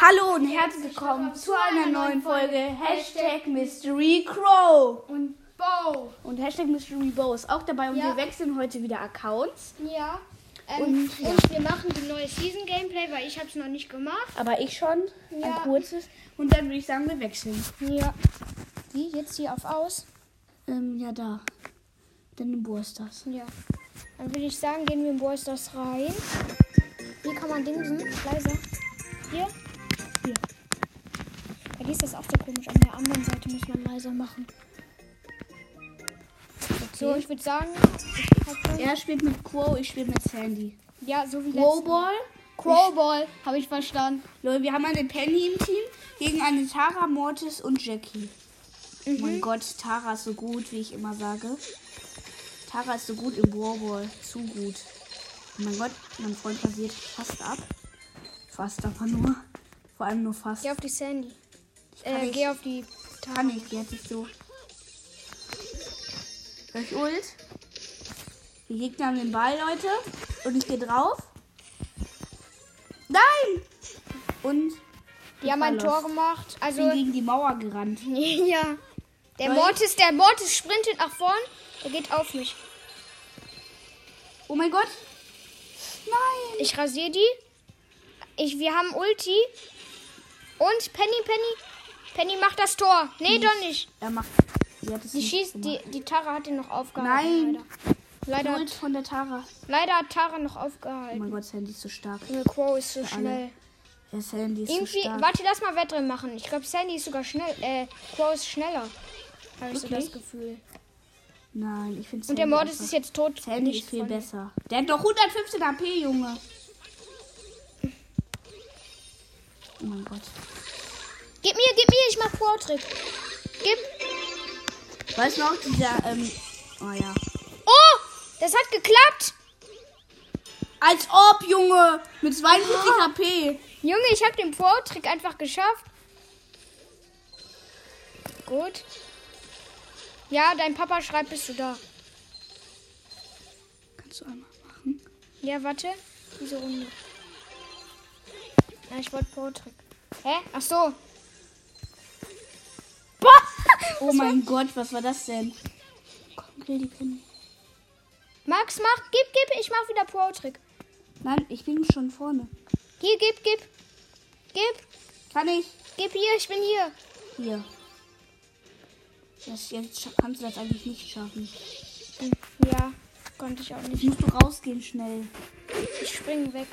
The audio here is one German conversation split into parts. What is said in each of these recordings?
Hallo und herzlich willkommen zu einer neuen Folge Hashtag Mystery Crow. Und Bo. Und Hashtag Mystery Bow ist auch dabei und Ja. wir wechseln heute wieder Accounts. Ja. Ähm, Und, und, wir machen die neue Season Gameplay, weil ich habe es noch nicht gemacht. Aber ich schon, ein Ja. kurzes. Und dann würde ich sagen, wir wechseln. Ja. Wie? Jetzt hier auf aus? Ähm, ja, da. Dann im Bursters. Ja. Dann würde ich sagen, gehen wir in Boys das rein. Hier kann man dingsen. Leiser. Hier. Hier. Komisch. An der anderen Seite muss man leiser machen. So, ich würde sagen, ich Er spielt mit Quo, ich spiele mit Sandy. ja, so wie Quo-Ball. Crowball, habe ich verstanden. Leute, wir haben eine Penny im Team gegen eine Tara, Mortis und Jackie. Oh mein Gott, Tara ist so gut, wie ich immer sage. Tara ist so gut im Warball. Zu gut. Oh mein Gott, mein Freund rasiert fast ab. Fast aber nur. Vor allem nur fast. Geh auf die Sandy. Äh, ich. geh auf die Kann ich jetzt nicht so. Ich ult? Die Gegner haben den Ball, Leute. Und ich gehe drauf. Nein! Und Die haben ein. Tor gemacht. bin Also, gegen die Mauer gerannt. ja. Der Weil- Mortis, der Mortis sprintet nach vorn. Der geht auf mich. Oh mein Gott. Nein. Ich rasiere die. Ich, wir haben Ulti. Und Penny, Penny. Penny macht das Tor. Nee, doch nicht. Er macht. Sie hat es Die nicht schießt, gemacht. die, die Tara hat ihn noch aufgehalten. Nein. Leider. Leider, von der Tara. leider hat Tara noch Oh aufgehalten. mein Gott, Sandy ist so stark. Junge, Crow ist so alle. schnell. Ja, Sandy ist Irgendwie, so stark. warte, lass mal Wettrennen machen. Ich glaube, Sandy ist sogar schnell. Äh, Crow ist schneller. Habe ich so Wirklich? das Gefühl. Nein, ich finde Und der Mortis ist jetzt tot. Sandy ist viel von- besser. Der hat doch 115 AP, Junge. Oh mein Gott. Gib mir, gib mir, ich mach Pro-Trick. Gib. Weißt du noch, dieser, ähm, oh ja. Oh, das hat geklappt. Als ob, Junge, mit 42 HP. Junge, ich habe den Pro-Trick einfach geschafft. Gut. Ja, dein Papa schreibt, bist du da? Kannst du einmal machen? Ja, warte. Diese Runde. Ja, ich wollte Pro-Trick. Hä? Ach so. Oh mein Gott, was war das denn? Komm, kill die Penny. Max, mach, gib, gib, ich mach wieder Pro-Trick. Nein, ich bin schon vorne. Hier, gib, gib. Gib, Kann ich? gib hier, ich bin hier. Hier. Das, jetzt kannst du das eigentlich nicht schaffen. Ja, konnte ich auch Jetzt nicht. musst du rausgehen schnell. Ich spring weg.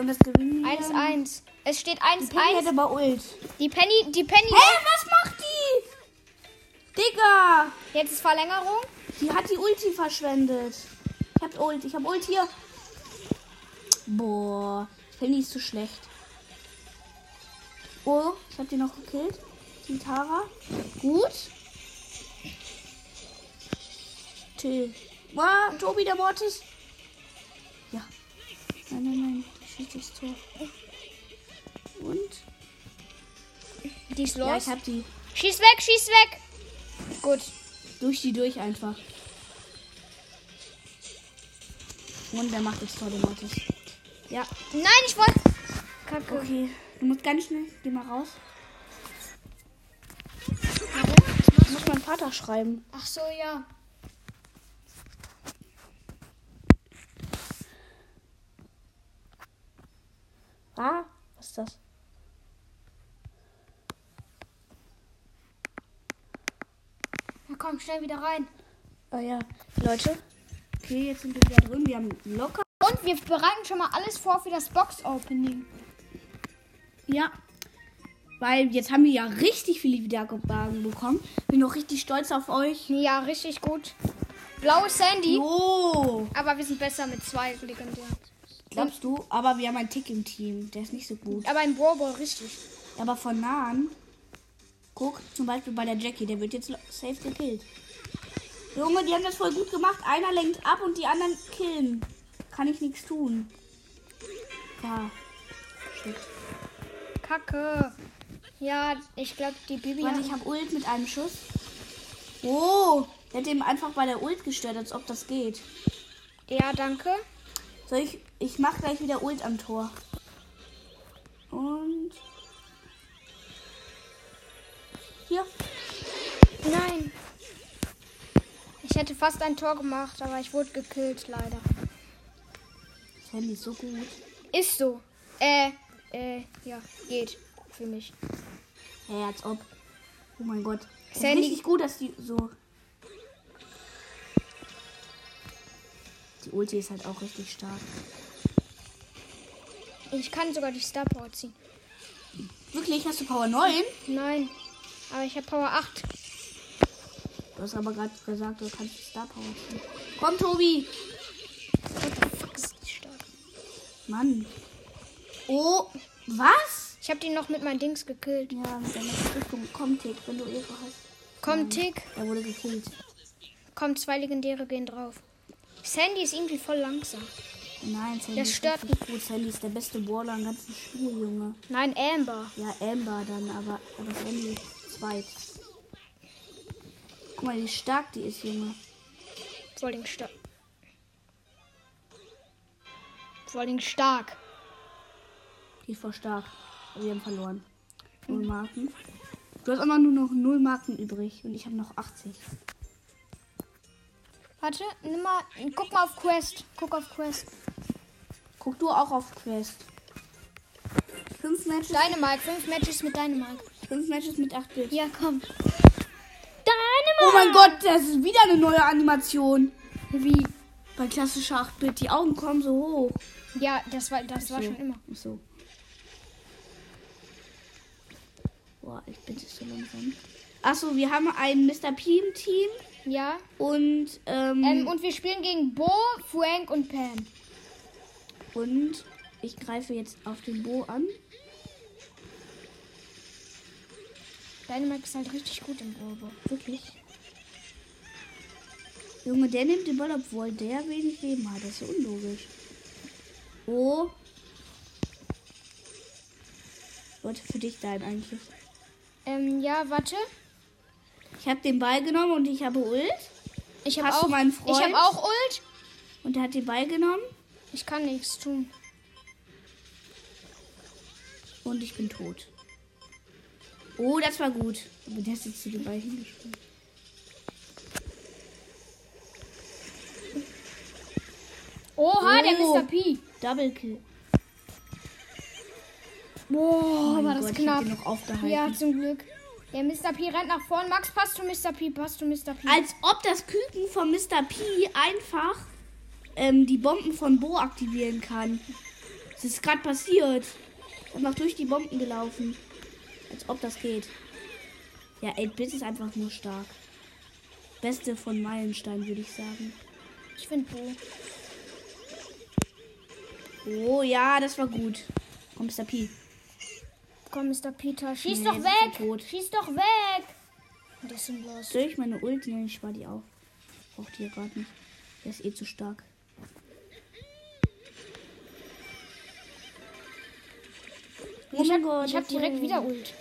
Und das gewinnen wir. 1-1. Es steht Die Penny hat 1-1. aber Ult. Die Penny, die Penny. Hey, was macht die? Digga! Jetzt ist Verlängerung. Die hat die Ulti verschwendet. Ich hab Ult. Ich hab Ult hier. Boah. Penny ist zu schlecht. Oh, ich hab die noch gekillt. Die Tara. Gut. Till. Ah, Tobi, der Mortis. Ja. Nein, nein, nein. Das Tor. Und? Die ist Ja, los. ich hab die. schieß weg, schieß weg. Gut. Durch die durch einfach. Und der macht das Tor, der Mortis. Ja. Nein, ich wollte. Kacke. Okay. Du musst ganz schnell. Geh mal raus. Ich muss meinen Vater schreiben. Ach so, ja. Ah, was ist das? Na komm, schnell wieder rein. Oh ja. Leute. Okay, jetzt sind wir wieder drin. Wir haben locker. Und wir bereiten schon mal alles vor für das Box-Opening. Ja. Weil jetzt haben wir ja richtig viele Wiedergaben bekommen. Bin auch richtig stolz auf euch. Ja, richtig gut. Blaue Sandy. Jo. Aber wir sind besser mit zwei legendären. Glaubst du? Aber wir haben einen Tick im Team. Der ist nicht so gut. Aber Brawl Ball richtig. Aber von nahen, guck, zum Beispiel bei der Jackie, der wird jetzt safe gekillt. Junge, die haben das voll gut gemacht. Einer lenkt ab und die anderen killen. Kann ich nichts tun. Ja. Shit. Kacke. Ja, ich glaube, die Bibi Warte, ich habe Ult mit einem Schuss. Oh, der hat ihm einfach bei der Ult gestört, als ob das geht. Ja, danke. Soll ich. Ich mach gleich wieder Ult am Tor. Und. Hier. Nein. Ich hätte fast ein Tor gemacht, aber ich wurde gekillt, leider. Das Handy ist so gut. Ist so. Äh, äh, ja, geht. Für mich. Hey, als ob. Oh mein Gott. Sandy- richtig gut, dass die so. Die Ulti ist halt auch richtig stark. Ich kann sogar die Star Power ziehen. Wirklich? Hast du Power 9? Nein. Aber ich habe Power 8. Du hast aber gerade gesagt, du kannst die Star Power ziehen. Komm, Tobi! What the fuck ist die stark? Mann. Oh, was? Ich habe die noch mit meinen Dings gekillt. Ja, mit deiner Verrückung. Komm, Tick, wenn du Ehre hast. Komm, Tick. Er wurde gekillt. Komm, zwei Legendäre gehen drauf. Sandy ist irgendwie voll langsam. Nein, Sandy Das ist stört richtig gut. Sandy ist der beste Brawler im ganzen Spiel, Junge. Nein, Amber. Ja, Amber dann, aber, aber Sandy ist zweit. Guck mal, wie stark die ist, Junge. Vor allem stark. Vor allem stark. Die ist voll stark. Aber wir haben verloren. Null Marken. Du hast immer nur noch null Marken übrig und ich habe noch 80. Warte, nimm mal, guck mal auf Quest. Guck auf Quest. Guck du auch auf Quest. Fünf Matches, Dynamite, fünf Matches mit Dynamite. fünf Matches mit 8 Bit. Ja, komm. Dynamite! Oh mein Gott, das ist wieder eine neue Animation. Wie? Bei klassischer 8-Bit, die Augen kommen so hoch. Ja, das war, das war So. schon immer. Ach so. Boah, ich bin so langsam. Achso, wir haben ein Mr. P im Team Ja. und, ähm, Ähm, und wir spielen gegen Bo, Frank und Pam. und ich greife jetzt auf den Bo an. Dynamite ist halt richtig gut im Robo. Wirklich. Junge, der nimmt den Ball, obwohl der wenig Leben hat. Das ist unlogisch. Oh. Wollte für dich sein eigentlich. Ähm, ja, warte. Ich habe den Ball genommen und ich habe Ult. Ich habe auch, meinen ich Freund? habe auch Ult. Und er hat den Ball genommen Ich kann nichts tun. und ich bin tot. Oh, das war gut. Aber der ist jetzt zu dem Ball hingespielt. Oha, der Oh. Mr. P. Double Kill. Boah, mein war das Gott, ich knapp. hab den noch aufgehalten. Ja, zum Glück. Der Mr. P rennt nach vorn. Max, passt du Mr. P? Passt du Mr. P? Als ob das Küken von Mr. P einfach ähm, die Bomben von Bo aktivieren kann. Das ist gerade passiert. Einfach durch die Bomben gelaufen. Als ob das geht. Ja, 8-Bit ist einfach nur stark. Beste von Meilenstein, würde ich sagen. Ich finde Bo. Oh ja, das war gut. Komm, Mr. P. Komm, Mr. Peter. Schieß Nee, doch weg. tot. Schieß doch weg. Und das sind los. Soll ich meine Ulti? Nee, ich spar die auf. Braucht die gerade nicht. Der ist eh zu stark. Oh Ich mein hab, Gott, ich hab direkt war- wieder Ult.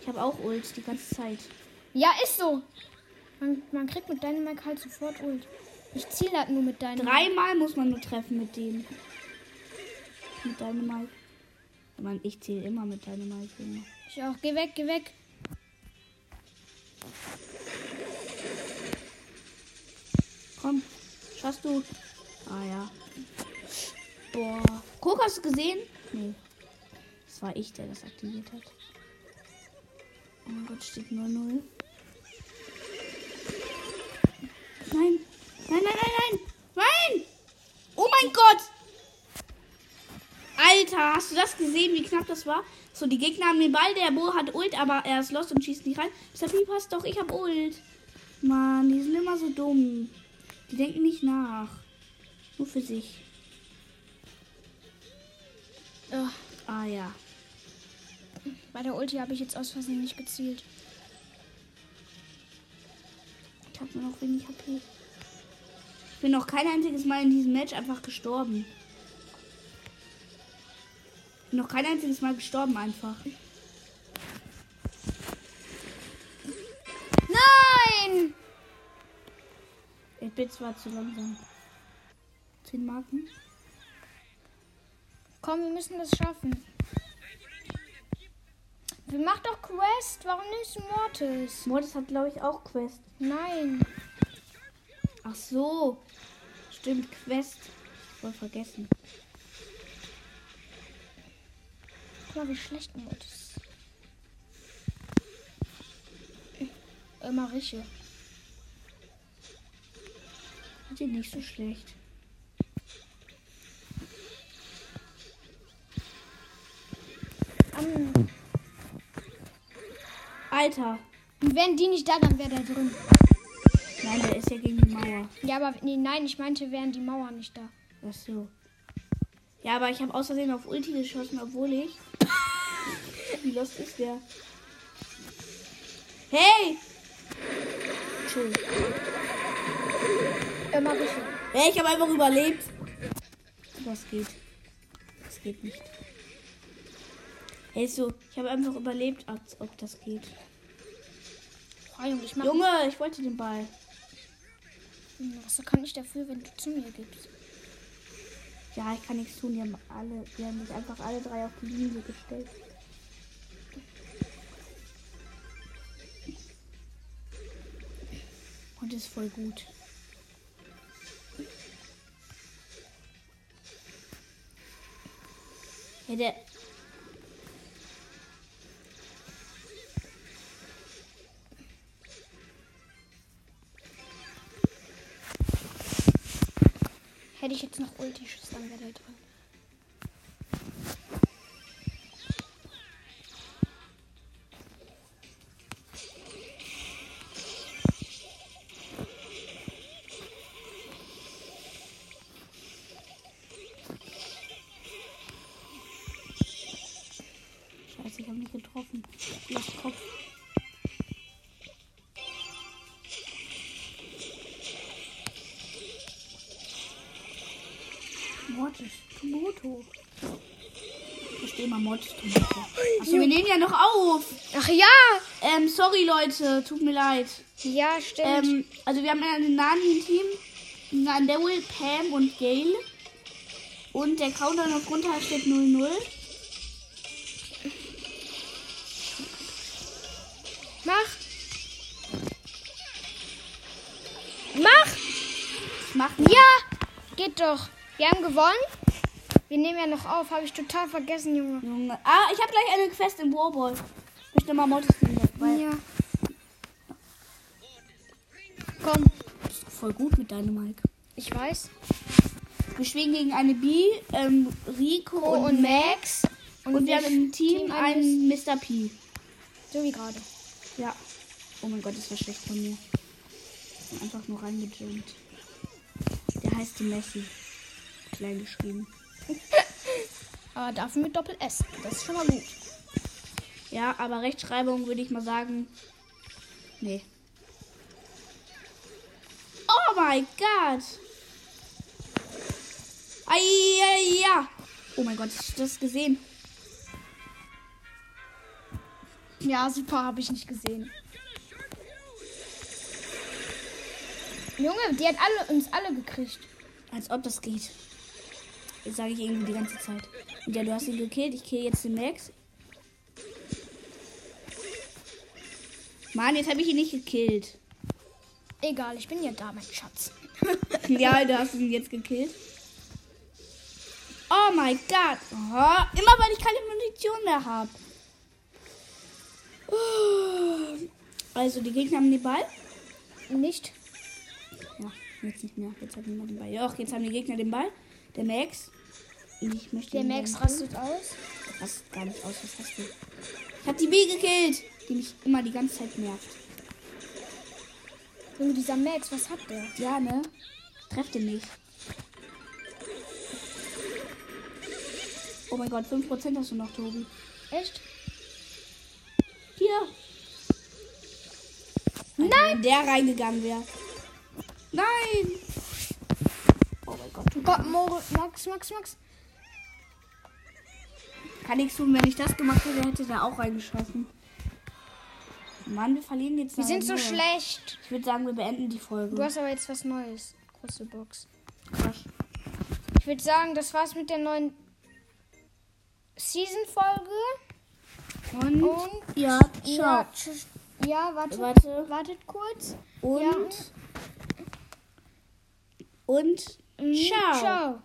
Ich habe auch Ult die ganze Zeit. Ja, ist so. Man, man kriegt mit Dynamite halt sofort Ult. Ich ziele halt nur mit Dynamite. Dreimal muss man nur treffen mit dem. Mit Dynamite. Ich meine, ich zähle immer mit Dynamite. Junge. Ich auch. Geh weg, geh weg. Komm, schaffst du. Ah ja. Boah. Guck, hast du gesehen? Nee. Das war ich, der das aktiviert hat. Oh mein Gott, steht 0-0. Nein. Nein, nein, nein, nein. Nein! Oh mein Gott! Alter, hast du das gesehen, wie knapp das war? So, die Gegner haben den Ball, der Bo hat Ult, aber er ist lost und schießt nicht rein. P, passt doch, ich hab Ult. Mann, die sind immer so dumm. Die denken nicht nach. Nur für sich. Oh, Ah ja. bei der Ulti habe ich jetzt aus Versehen nicht gezielt. Ich habe nur noch wenig HP. Ich bin noch kein einziges Mal in diesem Match einfach gestorben. Noch kein einziges Mal gestorben einfach. Nein! Ich bin zwar zu langsam. 10 Marken. Komm, wir müssen das schaffen. Wir machen doch Quest. Warum nicht Mortis? Mortis hat, glaube ich, auch Quest. Nein. Ach so. Stimmt, Quest. Voll vergessen. Guck mal, wie schlecht Mortis. Immer Rische. Hat die nicht so schlecht. Um, Alter. wären die nicht da, dann wäre der drin. Nein, der ist ja gegen die Mauer. Ja, aber nee, nein, ich meinte, wären die Mauern nicht da. Ach so. Ja, aber ich habe aus auf Ulti geschossen, obwohl ich. Wie lost ist der? Hey! Chill. Immer Rische. Hey, ich habe einfach überlebt. Was geht? Das geht nicht. Hey, so, ich habe einfach überlebt, als ob das geht. Oh, Junge, ich Junge, ich wollte den Ball. Was kann ich dafür, wenn du zu mir gibst? Ja, ich kann nichts tun. Die haben alle, die haben sich einfach alle drei auf die Linie gestellt. Und ist voll gut. Ja, der. Hätte ich jetzt noch Ulti Schuss, dann wäre der drin. Lass Kopf. Mortis, Tomoto. Ich verstehe mal Mortis, Tomoto. Achso, wir nehmen ja noch auf. Ach ja! Ähm, sorry Leute, tut mir leid. Ja, stimmt. Ähm, also wir haben ja ein Nani-Team. Nan Daryl, Pam und Gail. Und der Countdown auf runter steht 0-0. Mach! Mach! Macht Ja! Geht doch. Wir haben gewonnen. Wir nehmen ja noch auf. Habe ich total vergessen, Junge. Junge. Ah, ich habe gleich eine Quest im Warball. Ich möchte mal Mortis nehmen, weil Ja. Komm, das ist voll gut mit deinem Mike. ich weiß. Wir spielen gegen eine B, ähm, Rico und, und Max. Und, wir haben im Team einen Mr. P. So wie gerade. Ja. Oh mein Gott, das war schlecht von mir. Ich bin einfach nur reingejumpt. Der heißt Messi. Klein geschrieben. Aber dafür mit Doppel S. Das ist schon mal gut. Ja, aber Rechtschreibung würde ich mal sagen. Nee. Oh mein Gott. Ai, ja. Oh mein Gott, hast du das gesehen? Ja, super, habe ich nicht gesehen. Junge, die hat alle, uns alle gekriegt. Als ob das geht. Das sage ich irgendwie die ganze Zeit. Und ja, du hast ihn gekillt. Ich kill jetzt den Max. Mann, jetzt habe ich ihn nicht gekillt. Egal, ich bin ja da, mein Schatz. ja, du hast ihn jetzt gekillt. Oh mein Gott. Oh, immer weil ich keine Munition mehr habe. Also, die Gegner haben den Ball. Nicht? Ja, jetzt nicht mehr. Jetzt hat niemand den Ball. Ja, auch jetzt haben die Gegner den Ball. Der Max. Ich möchte Der ihn Max rastet aus. Rastet gar nicht aus. Was hast du? Ich hab die B gekillt. Die mich immer die ganze Zeit nervt. Junge, dieser Max, was hat der? Ja, ne? Treff den nicht. Oh mein Gott, 5% hast du noch, Tobi. Echt? wieder. Nein! Der reingegangen wäre. Nein! Oh mein Gott. Oh Gott, Moritz, Max, Max, Max. Kann nichts tun, wenn ich das gemacht hätte, hätte der auch reingeschossen. Mann, wir verlieren jetzt. Wir sind so Mühe. schlecht. Ich würde sagen, wir beenden die Folge. Du hast aber jetzt was Neues. Große Box. Krass. Ich würde sagen, das war's mit der neuen Season-Folge. Und, und ja, ciao. Ja, ja wartet, Warte. wartet kurz. Und, ja. und, und mhm. ciao. ciao.